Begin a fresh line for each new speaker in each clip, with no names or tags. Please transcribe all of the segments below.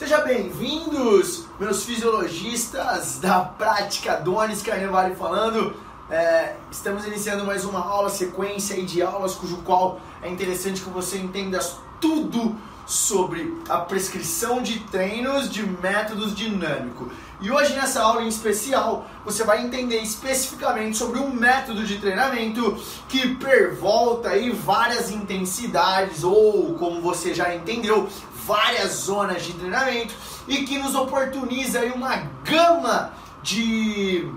Sejam bem-vindos, meus fisiologistas da prática Donis Carnevale falando. É, estamos iniciando mais uma aula, sequência de aulas, cujo qual é interessante que você entenda tudo sobre a prescrição de treinos de métodos dinâmicos. E hoje nessa aula em especial, você vai entender especificamente sobre um método de treinamento que pervolta aí várias intensidades ou, como você já entendeu, várias zonas de treinamento e que nos oportuniza aí uma gama de,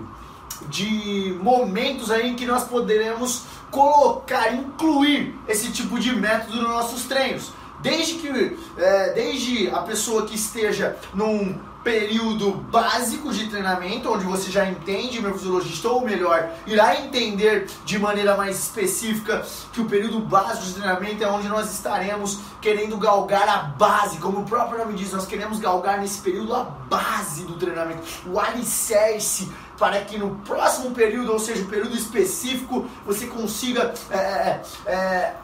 de momentos aí em que nós poderemos colocar, incluir esse tipo de método nos nossos treinos. Desde que é, desde a pessoa que esteja num período básico de treinamento, onde você já entende, meu fisiologista, ou melhor, irá entender de maneira mais específica que o período básico de treinamento é onde nós estaremos querendo galgar a base, como o próprio nome diz, nós queremos galgar nesse período a base do treinamento, o alicerce para que no próximo período, ou seja, o período específico, você consiga é, é, é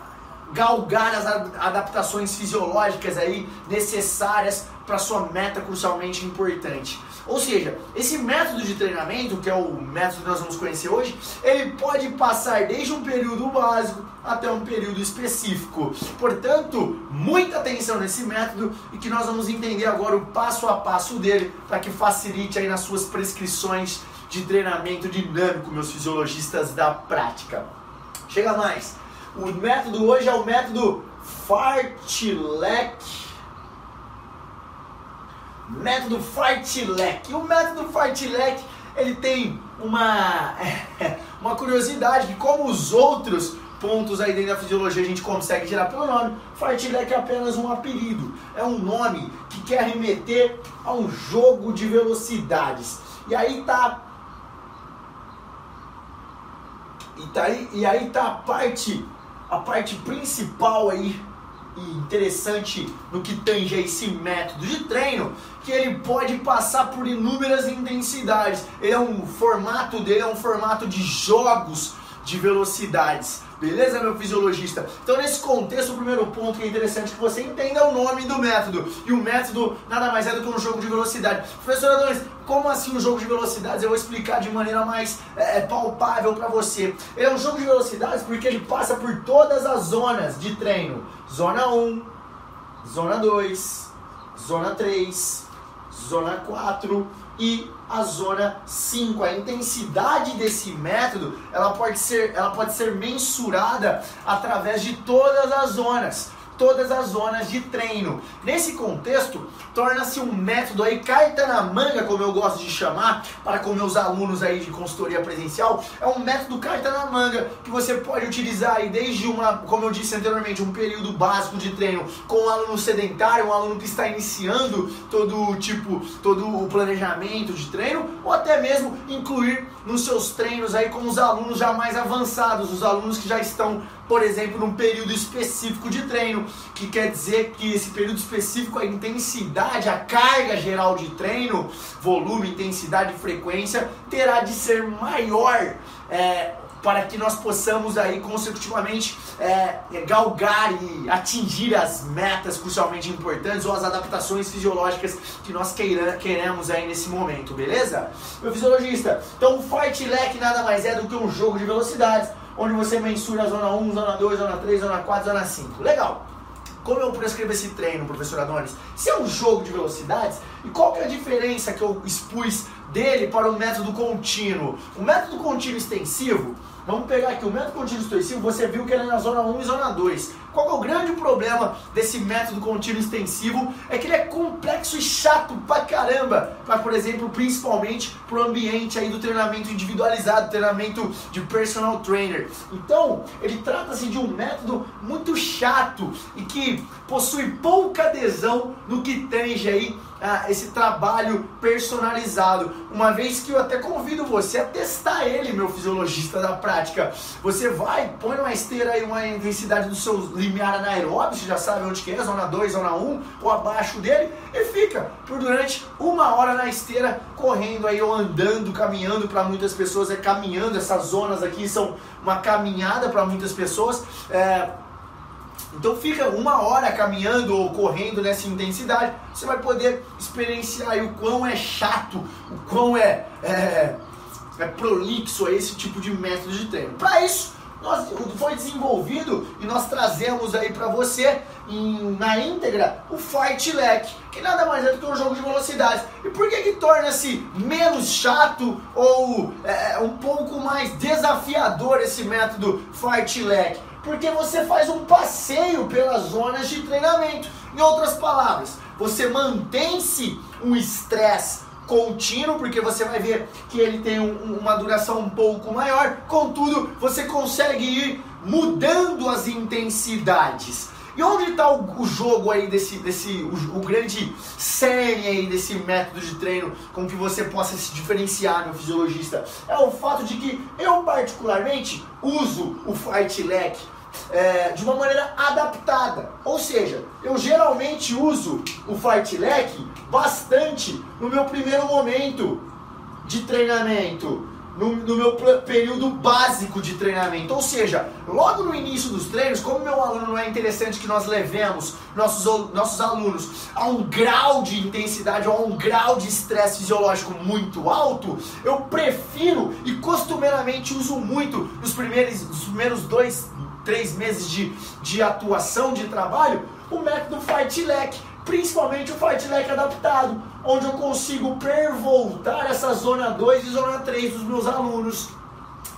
galgar as adaptações fisiológicas aí necessárias para sua meta crucialmente importante. Ou seja, esse método de treinamento, que é o método que nós vamos conhecer hoje, ele pode passar desde um período básico até um período específico. Portanto, muita atenção nesse método e que nós vamos entender agora o passo a passo dele para que facilite aí nas suas prescrições de treinamento dinâmico, meus fisiologistas da prática. Chega mais. O método hoje é o método Fartlek. Método Fartlek. O método Fartlek ele tem uma, uma curiosidade que como os outros pontos aí dentro da fisiologia a gente consegue tirar pelo nome, Fartlek é apenas um apelido. É um nome que quer remeter a um jogo de velocidades. E aí tá e, tá aí, e aí tá a parte a parte principal aí e interessante no que tange a esse método de treino, que ele pode passar por inúmeras intensidades. Ele é um formato dele é um formato de jogos de velocidades. Beleza, meu fisiologista? Então, nesse contexto, o primeiro ponto que é interessante que você entenda é o nome do método. E o método nada mais é do que um jogo de velocidade. Professor Adonis, como assim um jogo de velocidades? Eu vou explicar de maneira mais é, é palpável para você. É um jogo de velocidades porque ele passa por todas as zonas de treino: zona 1, zona 2, zona 3, zona 4 e a zona 5. A intensidade desse método, ela pode ser, ela pode ser mensurada através de todas as zonas todas as zonas de treino. Nesse contexto, torna-se um método aí carta na manga, como eu gosto de chamar, para com meus alunos aí de consultoria presencial, é um método carta na manga que você pode utilizar aí desde uma, como eu disse anteriormente, um período básico de treino com um aluno sedentário, um aluno que está iniciando todo o tipo, todo o planejamento de treino, ou até mesmo incluir nos seus treinos aí com os alunos já mais avançados, os alunos que já estão por exemplo, num período específico de treino, que quer dizer que esse período específico, a intensidade, a carga geral de treino, volume, intensidade e frequência, terá de ser maior. É, para que nós possamos aí consecutivamente é, galgar e atingir as metas crucialmente importantes ou as adaptações fisiológicas que nós queira, queremos aí nesse momento, beleza? Meu fisiologista, então o Fight Leg nada mais é do que um jogo de velocidades onde você mensura a zona 1, zona 2, zona 3, zona 4, zona 5. Legal. Como eu prescrevo esse treino, professor Adonis? Se é um jogo de velocidades, e qual que é a diferença que eu expus dele para o método contínuo? O método contínuo extensivo, vamos pegar aqui o método contínuo extensivo, você viu que ele é na zona 1 e zona 2. Qual é o grande problema desse método contínuo extensivo? É que ele é complexo e chato pra caramba, para por exemplo, principalmente pro ambiente aí do treinamento individualizado, treinamento de personal trainer. Então, ele trata-se de um método muito chato e que possui pouca adesão no que tange aí esse trabalho personalizado. Uma vez que eu até convido você a testar ele, meu fisiologista da prática. Você vai, põe numa esteira aí uma intensidade dos seus limiar anaeróbio, você já sabe onde que é, zona 2, zona 1, um, ou abaixo dele, e fica por durante uma hora na esteira, correndo aí, ou andando, caminhando, para muitas pessoas é caminhando, essas zonas aqui são uma caminhada para muitas pessoas, é, Então fica uma hora caminhando ou correndo nessa intensidade, você vai poder experienciar o quão é chato, o quão é, é, é prolixo esse tipo de método de treino. Para isso, nós, foi desenvolvido e nós trazemos aí para você em, na íntegra o Fight Leck, que nada mais é do que um jogo de velocidade. E por que que torna-se menos chato ou é, um pouco mais desafiador esse método Fight Leck? Porque você faz um passeio pelas zonas de treinamento. Em outras palavras, você mantém-se um estresse contínuo, porque você vai ver que ele tem um, uma duração um pouco maior, contudo, você consegue ir mudando as intensidades. E onde está o, o, jogo aí desse, desse o, o, grande cerne aí desse método de treino com que você possa se diferenciar no fisiologista? É o fato de que eu particularmente uso o fight leg é, de uma maneira adaptada. Ou seja, eu geralmente uso o fight leg bastante no meu primeiro momento de treinamento, no, no, meu período básico de treinamento. Ou seja, logo no início dos treinos, como meu aluno é interessante que nós levemos nossos, nossos alunos a um grau de intensidade ou a um grau de estresse fisiológico muito alto, eu prefiro e costumeiramente uso muito nos primeiros, nos primeiros dois, três meses de, de atuação, de trabalho, o método Fight Leg, principalmente o Fight Leg adaptado, onde eu consigo pervoltar essa zona 2 e zona 3 dos meus alunos.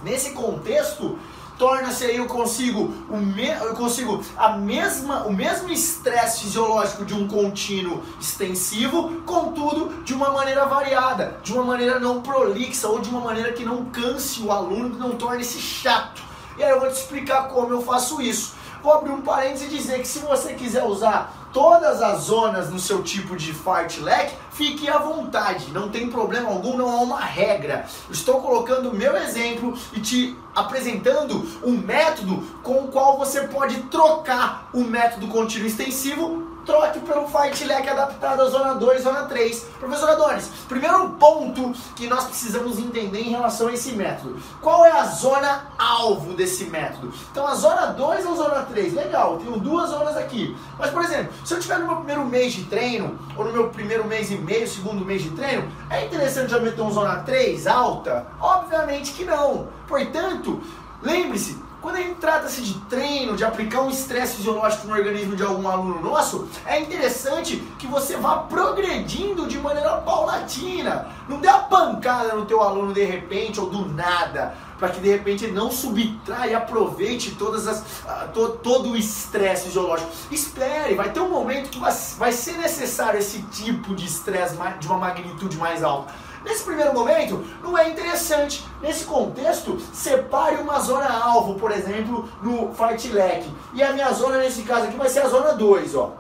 Nesse contexto, torna-se aí eu consigo o me, eu consigo a mesma o mesmo estresse fisiológico de um contínuo extensivo, contudo de uma maneira variada, de uma maneira não prolixa ou de uma maneira que não canse o aluno, que não torne-se chato. E aí eu vou te explicar como eu faço isso. Vou abrir um parênteses e dizer que se você quiser usar todas as zonas no seu tipo de fartlek, fique à vontade, não tem problema algum, não há uma regra. Estou colocando o meu exemplo e te apresentando um método com o qual você pode trocar o método contínuo extensivo troque pelo Fight Leg adaptado à zona 2, zona 3. Professor Adonis, primeiro ponto que nós precisamos entender em relação a esse método. Qual é a zona alvo desse método? Então a zona 2 ou zona 3? Legal, tenho duas zonas aqui. Mas, por exemplo, se eu estiver no meu primeiro mês de treino, ou no meu primeiro mês e meio, segundo mês de treino, é interessante eu meter uma zona 3 alta? Obviamente que não. Portanto, lembre-se, quando a gente trata-se de treino, de aplicar um estresse fisiológico no organismo de algum aluno nosso, é interessante que você vá progredindo de maneira paulatina. Não dê a pancada no teu aluno de repente ou do nada, para que de repente ele não subtrai e aproveite todas as, uh, to, todo o estresse fisiológico. Espere, vai ter um momento que vai, vai ser necessário esse tipo de estresse de uma magnitude mais alta. Nesse primeiro momento, não é interessante. Nesse contexto, separe uma zona alvo, por exemplo, no fight leg. E a minha zona, nesse caso aqui, vai ser a zona 2, ó.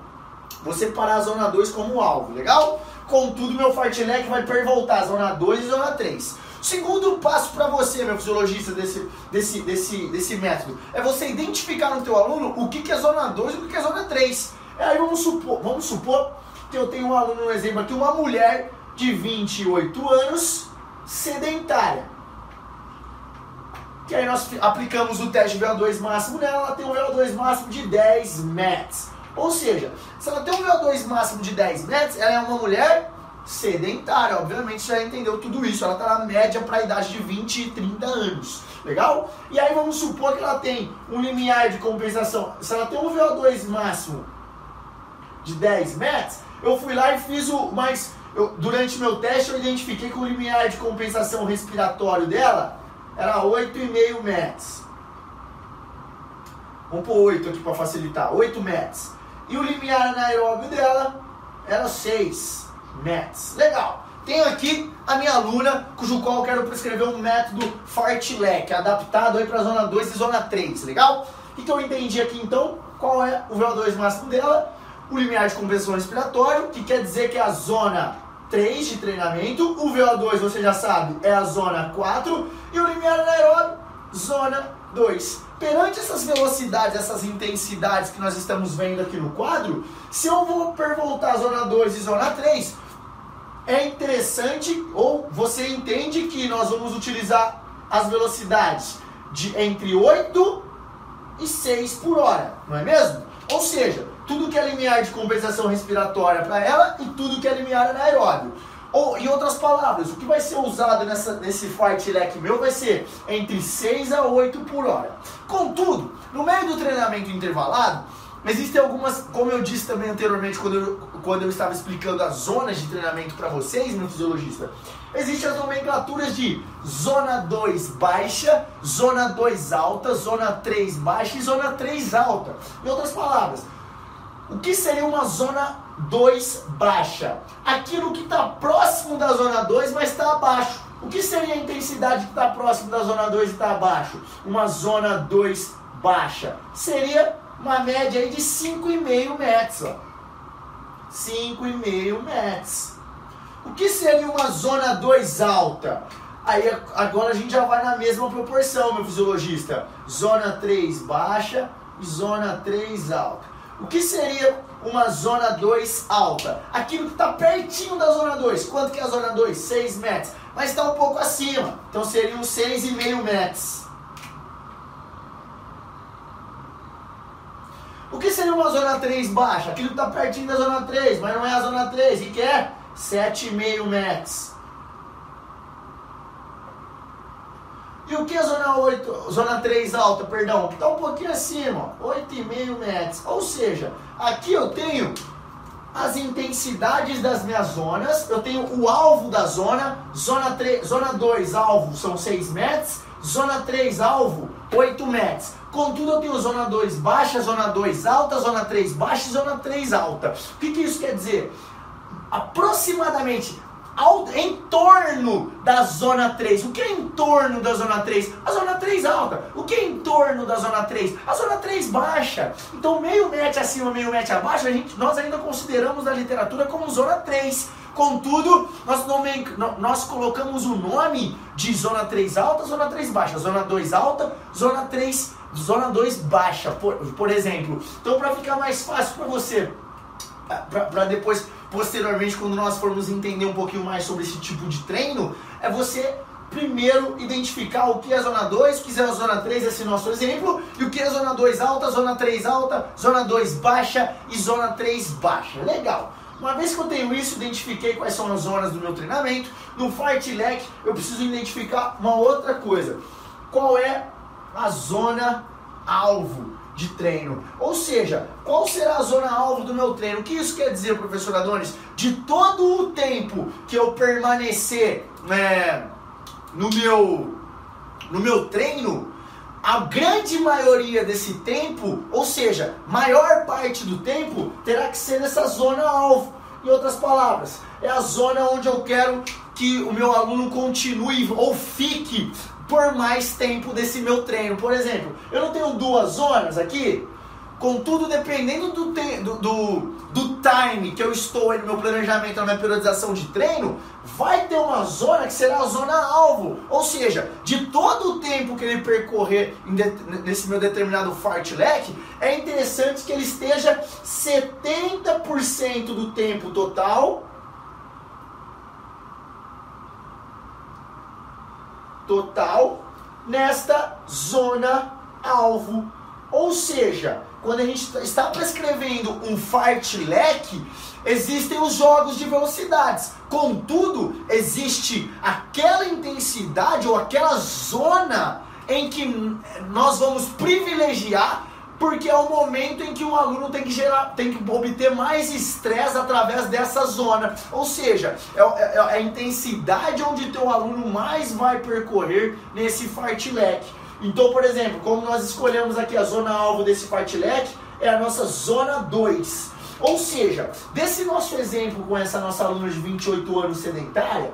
Vou separar a zona 2 como alvo, legal? Contudo, meu fight leg vai pervoltar a zona 2 e zona 3. Segundo passo para você, meu fisiologista, desse, desse, desse, desse método, é você identificar no teu aluno o que, que é zona 2 e o que, que é zona 3. Aí vamos supor, vamos supor que eu tenho um aluno, no exemplo aqui, uma mulher de 28 anos, sedentária. Que aí nós aplicamos o teste VO2 máximo nela, ela tem um VO2 máximo de 10 METs. Ou seja, se ela tem um VO2 máximo de 10 METs, ela é uma mulher sedentária. Obviamente já entendeu tudo isso. Ela está na média para a idade de 20 e 30 anos. Legal? E aí vamos supor que ela tem um limiar de compensação. Se ela tem um VO2 máximo de 10 METs, eu fui lá e fiz o mais eu, durante meu teste eu identifiquei que o limiar de compensação respiratório dela era 8,5 metros. Vamos pôr 8 aqui para facilitar, 8 metros. E o limiar anaeróbio dela era 6 metros. Legal. Tenho aqui a minha aluna, cujo qual eu quero prescrever um método Fartlek, adaptado aí para zona 2 e zona 3, legal? O que eu entendi aqui então? Qual é o VO2 máximo dela? O limiar de compensação respiratório, que quer dizer que é a zona 3 de treinamento, o VO2 você já sabe é a zona 4 e o limiar anaeróbio, zona 2. Perante essas velocidades, essas intensidades que nós estamos vendo aqui no quadro, se eu vou pervoltar zona 2 e zona 3, é interessante ou você entende que nós vamos utilizar as velocidades de entre 8 e 6 por hora, não é mesmo? Ou seja, tudo que é limiar de compensação respiratória para ela e tudo que é limiar anaeróbio. Ou, em outras palavras, o que vai ser usado nessa, nesse fartlek meu vai ser entre 6 a 8 por hora. Contudo, no meio do treinamento intervalado, existem algumas, como eu disse também anteriormente quando eu, quando eu estava explicando as zonas de treinamento para vocês, meu fisiologista, existem as nomenclaturas de zona 2 baixa, zona 2 alta, zona 3 baixa e zona 3 alta. Em outras palavras, o que seria uma zona 2 baixa? Aquilo que está próximo da zona 2, mas está abaixo. O que seria a intensidade que está próximo da zona 2 e está abaixo? Uma zona 2 baixa. Seria uma média aí de 5,5 metros. 5,5 metros. O que seria uma zona 2 alta? Aí agora a gente já vai na mesma proporção, meu fisiologista. Zona 3 baixa e zona 3 alta. O que seria uma zona 2 alta? Aquilo que está pertinho da zona 2. Quanto que é a zona 2? 6 metros. Mas está um pouco acima. Então seriam 6,5 metros. O que seria uma zona 3 baixa? Aquilo que está pertinho da zona 3, mas não é a zona 3. E que é? 7,5 metros. E o que é zona 8, zona 3 alta, perdão? Está um pouquinho acima, 8,5 metros. Ou seja, aqui eu tenho as intensidades das minhas zonas, eu tenho o alvo da zona, zona, 3, zona 2 alvo são 6 metros, zona 3 alvo 8 metros. Contudo, eu tenho zona 2 baixa, zona 2 alta, zona 3 baixa e zona 3 alta. O que, que isso quer dizer? Aproximadamente ao, em torno da zona 3. O que é em torno da zona 3? A zona 3 alta. O que é em torno da zona 3? A zona 3 baixa. Então, meio metro acima, meio metro abaixo, a gente, nós ainda consideramos na literatura como zona 3. Contudo, nós, nome, nós colocamos o nome de zona 3 alta, zona 3 baixa, zona 2 alta, zona 3, zona 2 baixa, por, por exemplo. Então, para ficar mais fácil para você, para depois posteriormente, quando nós formos entender um pouquinho mais sobre esse tipo de treino, é você primeiro identificar o que é zona 2, o que é a zona 3, esse nosso exemplo, e o que é zona 2 alta, zona 3 alta, zona 2 baixa e zona 3 baixa. Legal. Uma vez que eu tenho isso, identifiquei quais são as zonas do meu treinamento, no fartlek eu preciso identificar uma outra coisa. Qual é a zona alvo? De treino. Ou seja, qual será a zona alvo do meu treino? O que isso quer dizer, professor Adonis? De todo o tempo que eu permanecer né, no meu no meu treino, a grande maioria desse tempo, ou seja, maior parte do tempo, terá que ser nessa zona alvo. Em outras palavras, é a zona onde eu quero que o meu aluno continue ou fique por mais tempo desse meu treino. Por exemplo, eu não tenho duas zonas aqui, contudo, dependendo do, te, do, do, do time que eu estou no meu planejamento, na minha periodização de treino, vai ter uma zona que será a zona alvo. Ou seja, de todo o tempo que ele percorrer nesse meu determinado fartlek, é interessante que ele esteja 70% do tempo total total nesta zona alvo. Ou seja, quando a gente está prescrevendo um fartlek, existem os jogos de velocidades. Contudo, existe aquela intensidade ou aquela zona em que nós vamos privilegiar porque é o momento em que o aluno tem que gerar, tem que obter mais estresse através dessa zona. Ou seja, é, é, é a intensidade onde teu aluno mais vai percorrer nesse fartlek. Então, por exemplo, como nós escolhemos aqui a zona alvo desse fartlek, é a nossa zona 2. Ou seja, desse nosso exemplo com essa nossa aluna de 28 anos sedentária,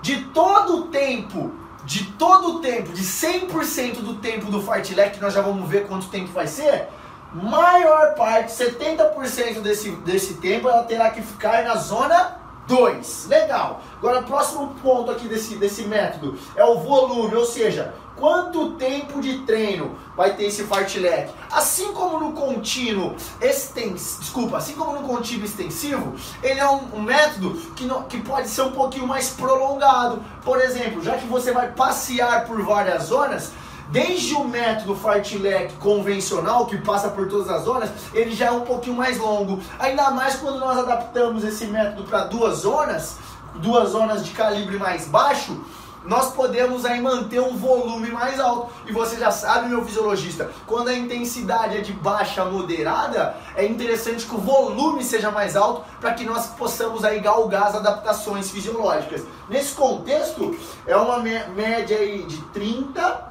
de todo o tempo de todo o tempo, de 100% do tempo do fartlek, que nós já vamos ver quanto tempo vai ser, maior parte, 70% desse, desse tempo, ela terá que ficar na zona 2. Legal. Agora, o próximo ponto aqui desse, desse método é o volume, ou seja, quanto tempo de treino vai ter esse fartlek. Assim como no contínuo extensivo, desculpa, assim como no contínuo extensivo, ele é um, um método que, que pode ser um pouquinho mais prolongado. Por exemplo, já que você vai passear por várias zonas, Desde o método fartlek convencional, que passa por todas as zonas, ele já é um pouquinho mais longo. Ainda mais quando nós adaptamos esse método para duas zonas, duas zonas de calibre mais baixo, nós podemos aí manter um volume mais alto. E você já sabe, meu fisiologista, quando a intensidade é de baixa a moderada, é interessante que o volume seja mais alto para que nós possamos aí galgar as adaptações fisiológicas. Nesse contexto, é uma média aí de 30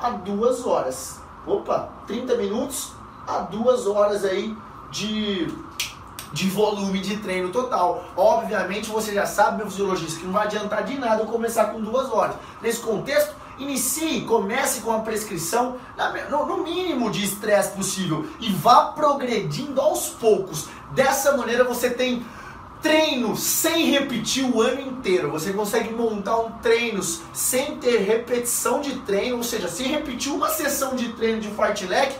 a 2 horas. Opa, 30 minutos a 2 horas aí de de volume de treino total. Obviamente você já sabe, meu fisiologista, que não vai adiantar de nada eu começar com duas horas. Nesse contexto, inicie, comece com a prescrição no mínimo de estresse possível e vá progredindo aos poucos. Dessa maneira você tem treino sem repetir o ano inteiro. Você consegue montar um treinos sem ter repetição de treino, ou seja, sem repetir uma sessão de treino de fartlek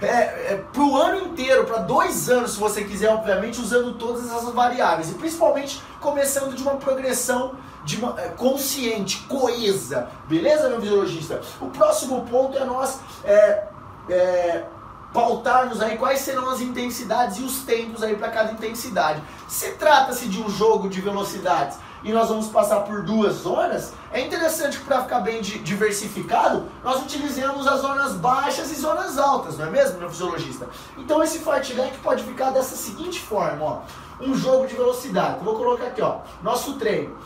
é, é, para o ano inteiro, para dois anos, se você quiser, obviamente, usando todas essas variáveis. E principalmente começando de uma progressão de uma, é, consciente, coesa. Beleza, meu fisiologista? O próximo ponto é nós é, é, pautarmos aí quais serão as intensidades e os tempos aí para cada intensidade. Se trata-se de um jogo de velocidades e nós vamos passar por duas zonas, é interessante que para ficar bem diversificado, nós utilizemos as zonas baixas e zonas altas, não é mesmo, meu fisiologista? Então esse fartlek pode ficar dessa seguinte forma, ó. Um jogo de velocidade. Vou colocar aqui, ó. Nosso treino.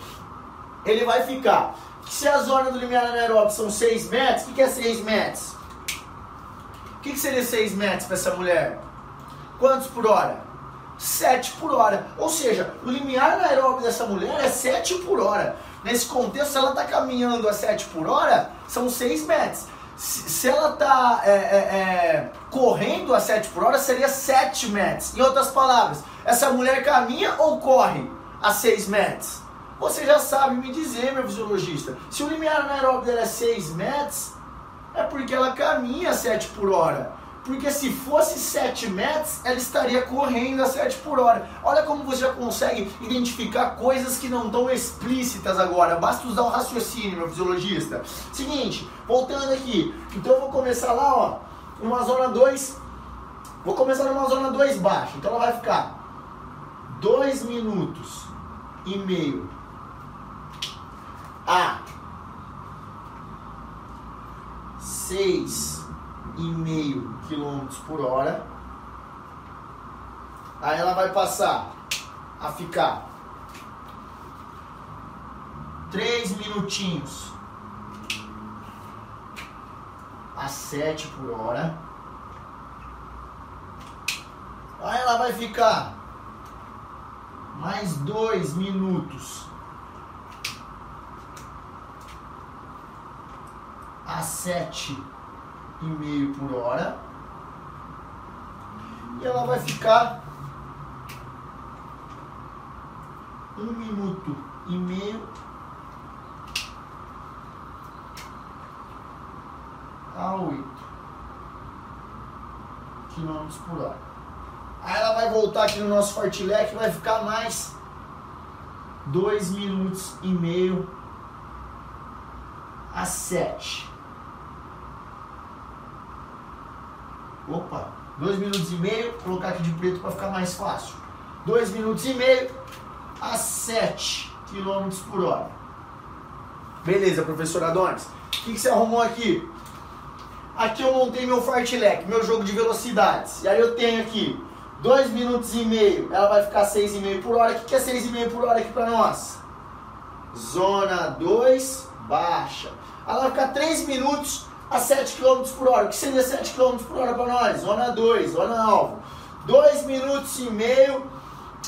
Ele vai ficar. Se a zona do limiar anaeróbio são 6 metros, o que, que é 6 metros? O que, que seria 6 metros para essa mulher? Quantos por hora? 7 por hora. Ou seja, o limiar anaeróbio dessa mulher é 7 por hora. Nesse contexto, se ela está caminhando a 7 por hora, são 6 metros. Se, ela está é, é, é, correndo a 7 por hora, seria 7 metros. Em outras palavras, essa mulher caminha ou corre a 6 metros? Você já sabe me dizer, meu fisiologista. Se o limiar anaeróbio dela é 6 metros, é porque ela caminha a 7 por hora. Porque se fosse 7 metros, ela estaria correndo a 7 por hora. Olha como você já consegue identificar coisas que não estão explícitas agora. Basta usar o raciocínio, meu fisiologista. Seguinte, voltando aqui. Então eu vou começar lá, ó, numa zona 2. Vou começar numa zona 2 baixa. Então ela vai ficar 2 minutos e meio a 6 e meio quilômetros por hora. Aí ela vai passar a ficar três minutinhos a 7 por hora. Aí ela vai ficar mais dois minutos a sete e meio por hora. E ela vai ficar um minuto e meio a 8 quilômetros por hora. Aí ela vai voltar aqui no nosso fartlek e vai ficar mais 2 minutos e meio a 7 Opa, dois minutos e meio, colocar aqui de preto para ficar mais fácil. Dois minutos e meio a 7 km por hora. Beleza, professor Adonis. O que, que você arrumou aqui? Aqui eu montei meu fartlek, meu jogo de velocidades. E aí eu tenho aqui 2 minutos e meio, ela vai ficar 6,5 por hora. O que, que é 6,5 por hora aqui para nós? Zona 2, baixa. Ela vai ficar 3 minutos a 7 km por hora. O que seria 7 km por hora para nós? Zona 2, zona alvo. 2 minutos e meio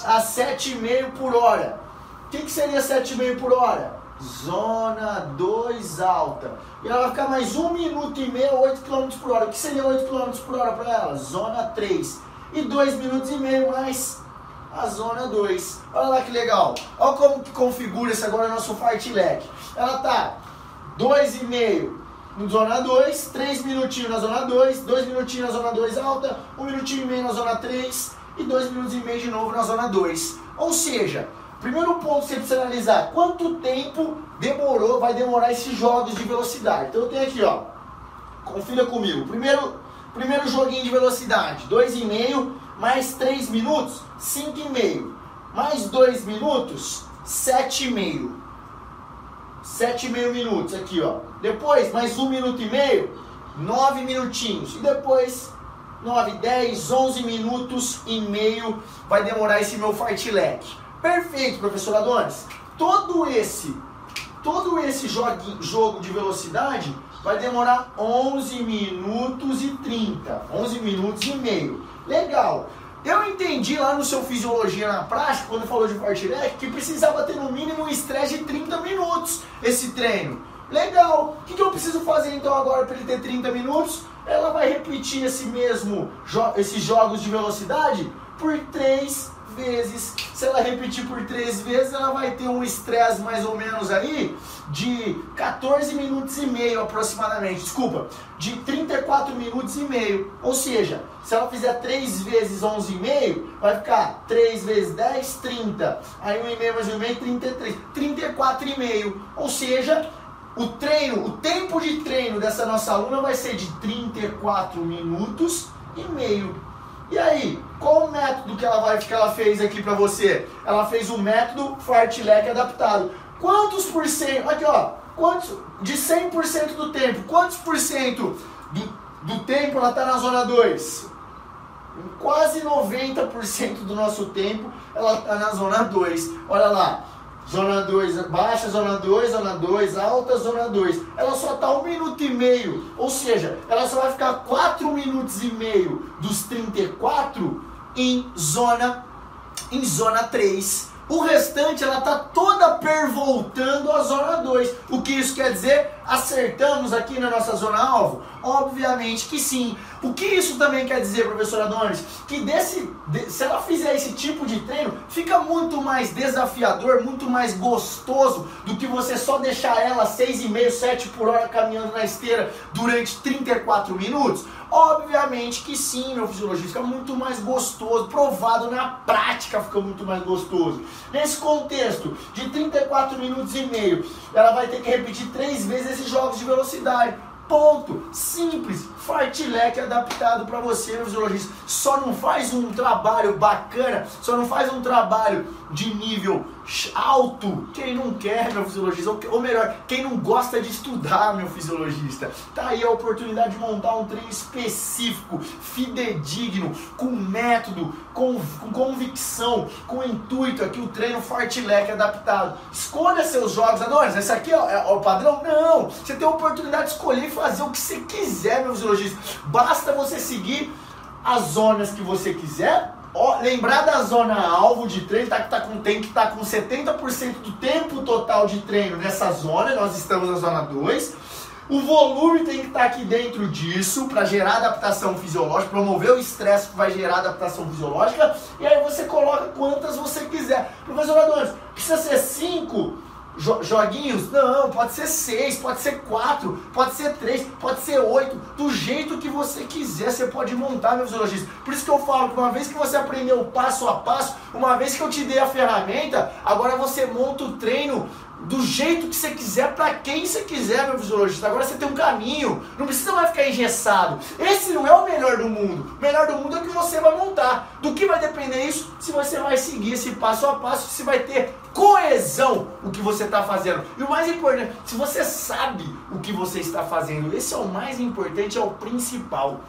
a 7,5 por hora. O que, que seria 7,5 por hora? Zona 2 alta. E ela vai ficar mais 1 minuto e meio a 8 km por hora. O que seria 8 km por hora para ela? Zona 3. E 2 minutos e meio mais a zona 2. Olha lá que legal. Olha como que configura isso agora no nosso fartlek. Ela tá 2,5 no zona 2, 3 minutinhos na zona 2, 2 minutinhos na zona 2 alta, 1 minutinho e meio na zona 3 e 2 minutos e meio de novo na zona 2. Ou seja, Primeiro ponto que você precisa analisar, quanto tempo demorou, vai demorar esses jogos de velocidade. Então eu tenho aqui, ó, confira comigo. Primeiro, primeiro joguinho de velocidade, 2,5 mais 3 minutos, 5,5. Mais 2 minutos, 7,5. 7,5 minutos aqui, ó. Depois, mais 1 minuto e meio, 9 minutinhos. E depois, 9, 10, 11 minutos e meio vai demorar esse meu fartlek. Perfeito, professor Adonis. Todo esse, todo esse jogo, jogo de velocidade vai demorar 11 minutos e 30, 11 minutos e meio. Legal. Eu entendi lá no seu Fisiologia na Prática, quando falou de fartlek, que precisava ter no mínimo um estresse de 30 minutos esse treino. Legal. O que, que eu preciso fazer então agora para ele ter 30 minutos? ela vai repetir esse mesmo, esses jogos de velocidade por três vezes. Se ela repetir por três vezes, ela vai ter um estresse mais ou menos aí de 14 minutos e meio aproximadamente. Desculpa, de 34 minutos e meio. Ou seja, se ela fizer 3 vezes 11,5, vai ficar 3 vezes 10, 30. Aí 1,5 mais 1,5, 33. 34,5. Ou seja, o treino, o tempo de treino dessa nossa aluna vai ser de 34 minutos e meio. E aí, qual o método que ela, vai, que ela fez aqui para você? Ela fez o método fartlek adaptado. Quantos por cento, aqui ó, quantos, de 100% do tempo, quantos por cento do, do tempo ela está na zona 2? Quase 90% do nosso tempo ela está na zona 2. Olha lá, Zona 2 baixa, zona 2, zona 2 alta, zona 2. Ela só está um minuto e meio. Ou seja, ela só vai ficar 4 minutos e meio dos 34 em zona em zona 3. O restante ela está toda pervoltando a zona 2. O que isso quer dizer? Acertamos aqui na nossa zona alvo? Obviamente que sim. O que isso também quer dizer, professor Adonis? Que desse, de, se ela fizer esse tipo de treino, fica muito mais desafiador, muito mais gostoso do que você só deixar ela 6,5, 7 por hora caminhando na esteira durante 34 minutos. Obviamente que sim, meu fisiologista, fica muito mais gostoso, provado na prática fica muito mais gostoso. Nesse contexto de 34 minutos e meio, ela vai ter que repetir três vezes esses jogos de velocidade. Ponto. Simples. Fartlek adaptado para você, meu fisiologista. Só não faz um trabalho bacana, só não faz um trabalho de nível alto quem não quer, meu fisiologista. Ou melhor, quem não gosta de estudar, meu fisiologista. Tá aí a oportunidade de montar um treino específico, fidedigno, com método, com, com convicção, com intuito aqui, o treino Fartlek adaptado. Escolha seus jogos, Adonis. Esse aqui é, é o padrão? Não. Você tem a oportunidade de escolher e fazer o que você quiser, meu fisiologista Basta você seguir as zonas que você quiser. Ó, lembrar da zona alvo de treino, tá, que tá com, tem que estar tá com 70% do tempo total de treino nessa zona, nós estamos na zona 2. O volume tem que estar tá aqui dentro disso para gerar adaptação fisiológica, promover o estresse que vai gerar adaptação fisiológica. E aí você coloca quantas você quiser. Professor Adonis, precisa ser 5? Jo joguinhos? Não, pode ser seis, pode ser quatro, pode ser três, pode ser oito, do jeito que você quiser, você pode montar, meu fisiologista. Por isso que eu falo que uma vez que você aprendeu passo a passo, uma vez que eu te dei a ferramenta, agora você monta o treino do jeito que você quiser, para quem você quiser, meu fisiologista. Agora você tem um caminho, não precisa mais ficar engessado. Esse não é o melhor do mundo. O melhor do mundo é o que você vai montar. Do que vai depender isso? Se você vai seguir esse passo a passo, se vai ter coesão o que você está fazendo. E o mais importante, se você sabe o que você está fazendo, esse é o mais importante, é o principal.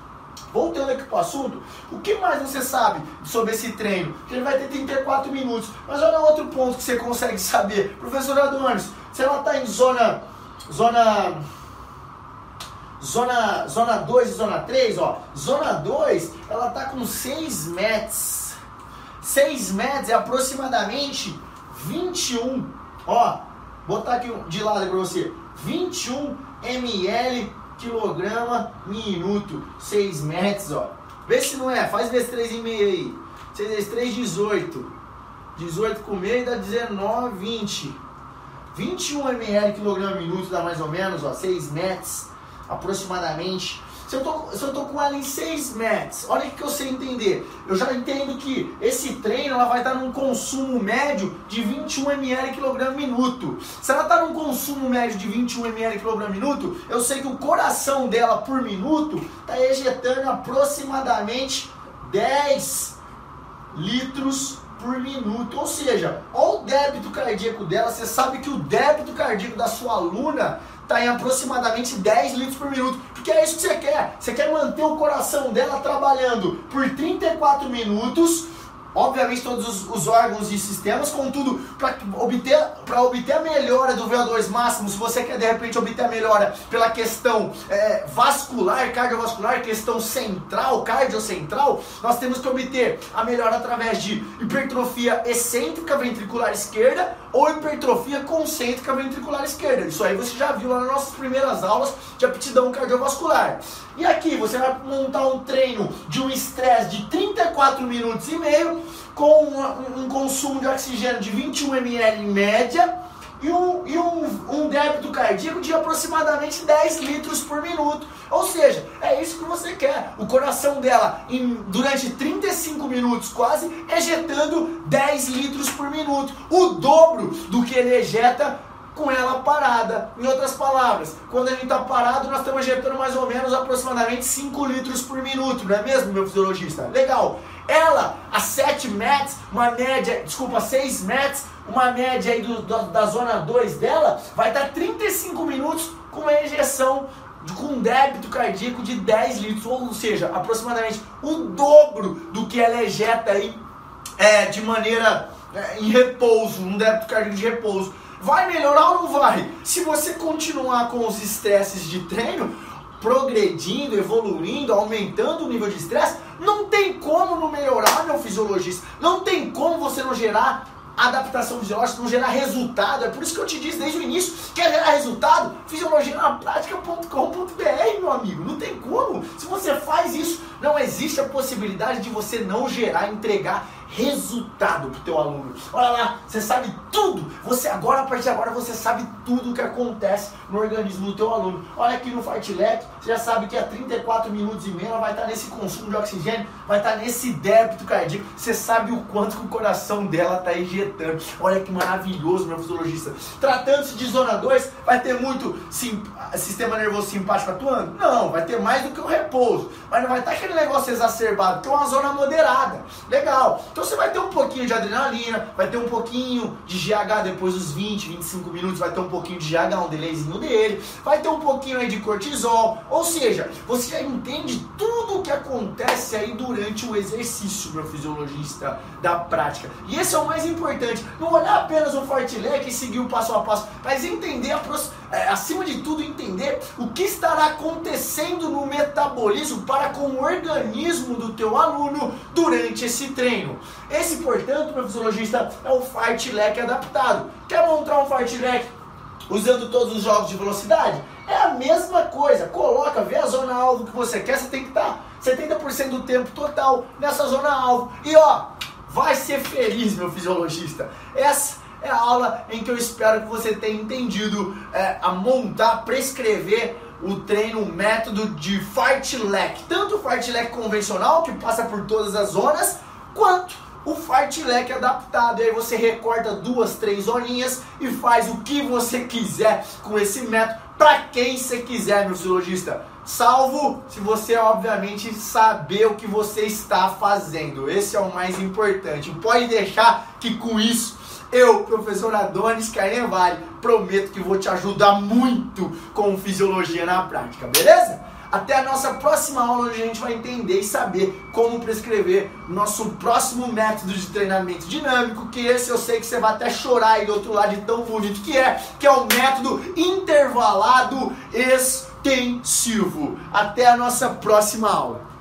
Voltando aqui para o assunto, o que mais você sabe sobre esse treino? Que ele vai ter 34 minutos. Mas olha outro ponto que você consegue saber. Professor Adonis, se ela está em zona. Zona. Zona, zona 2 e zona 3, ó. Zona 2, ela tá com 6 metros. 6 metros é aproximadamente 21. Ó, botar aqui de lado para você. 21 ml quilograma minuto, 6 metros, ó. Vê se não é, faz vezes 3,5 aí. 6 vezes 3, 18. 18 com meio dá 19, 20. 21 ml quilograma minuto dá mais ou menos, ó, 6 metros aproximadamente. Se eu tô, se eu tô com ela em 6 metros, olha o que eu sei entender. Eu já entendo que esse treino ela vai estar num consumo médio de 21 ml kg minuto. Se ela está num consumo médio de 21 ml kg minuto, eu sei que o coração dela por minuto está ejetando aproximadamente 10 litros por minuto. Ou seja, olha o débito cardíaco dela. Você sabe que o débito cardíaco da sua aluna está em aproximadamente 10 litros por minuto. Porque é isso que você quer. Você quer manter o coração dela trabalhando por 34 minutos obviamente todos os, os órgãos e sistemas, contudo, para obter, obter a melhora do VO2 máximo, se você quer de repente obter a melhora pela questão é, vascular, cardiovascular, questão central, cardiocentral, nós temos que obter a melhora através de hipertrofia excêntrica ventricular esquerda ou hipertrofia concêntrica ventricular esquerda. Isso aí você já viu lá nas nossas primeiras aulas de aptidão cardiovascular. E aqui você vai montar um treino de um estresse de 34 minutos e meio com um, um consumo de oxigênio de 21 ml em média e um, e um, um débito cardíaco de aproximadamente 10 litros por minuto. Ou seja, é isso que você quer. O coração dela, em, durante 35 minutos quase, ejetando 10 litros por minuto. O dobro do que ele ejeta com ela parada. Em outras palavras, quando a gente está parado, nós estamos injetando mais ou menos aproximadamente 5 litros por minuto, não é mesmo, meu fisiologista? Legal. Ela, a 7 metros, uma média, desculpa, 6 metros, uma média aí do, do, da zona 2 dela, vai estar 35 minutos com uma injeção com um débito cardíaco de 10 litros, ou seja, aproximadamente o dobro do que ela ejeta aí é, de maneira é, em repouso, um débito cardíaco de repouso. Vai melhorar ou não vai? Se você continuar com os estresses de treino, progredindo, evoluindo, aumentando o nível de estresse, não tem como não melhorar, meu fisiologista. Não tem como você não gerar adaptação fisiológica, não gerar resultado. É por isso que eu te disse desde o início, quer gerar resultado? Fisiologia na prática.com.br, meu amigo. Não tem como. Se você faz isso, não existe a possibilidade de você não gerar, entregar resultado para o teu aluno. Olha lá, você sabe tudo. Você agora, a partir de agora, você sabe tudo o que acontece no organismo do teu aluno. Olha aqui no Fartlek, você já sabe que a 34 minutos e meio ela vai estar nesse consumo de oxigênio, vai estar nesse débito cardíaco. Você sabe o quanto que o coração dela está injetando. Olha que maravilhoso, meu fisiologista. Tratando-se de zona 2, vai ter muito sim, sistema nervoso simpático atuando? Não, vai ter mais do que o repouso. Mas não vai estar aquele negócio exacerbado, que é uma zona moderada. Legal. Então você vai ter um pouquinho de adrenalina, vai ter um pouquinho de GH depois dos 20, 25 minutos, vai ter um pouquinho de GH, um delayzinho dele, vai ter um pouquinho aí de cortisol, ou seja, você já entende tudo o que acontece aí durante o exercício, meu fisiologista da prática. E esse é o mais importante, não olhar apenas o fartlek e seguir o passo a passo, mas entender é, acima de tudo entender o que estará acontecendo no metabolismo para com o organismo do teu aluno durante esse treino. Esse, portanto, meu fisiologista, é o fartlek adaptado. Quer montar um fartlek usando todos os jogos de velocidade? É a mesma coisa. Coloca, vê a zona alvo que você quer, você tem que estar 70% do tempo total nessa zona alvo. E ó, vai ser feliz, meu fisiologista. Essa é a aula em que eu espero que você tenha entendido é, a montar, prescrever o treino, o método de fartlek. Tanto o fartlek convencional, que passa por todas as zonas, quanto o fartlek adaptado. E aí você recorta duas, três zoninhas e faz o que você quiser com esse método, para quem você quiser, meu fisiologista. Salvo se você, obviamente, saber o que você está fazendo. Esse é o mais importante. Pode deixar que com isso eu, professor Adonis Carnevale, prometo que vou te ajudar muito com fisiologia na prática, beleza? Até a nossa próxima aula, onde a gente vai entender e saber como prescrever nosso próximo método de treinamento dinâmico, que esse eu sei que você vai até chorar aí do outro lado de tão bonito que é, que é o método intervalado extensivo. Até a nossa próxima aula.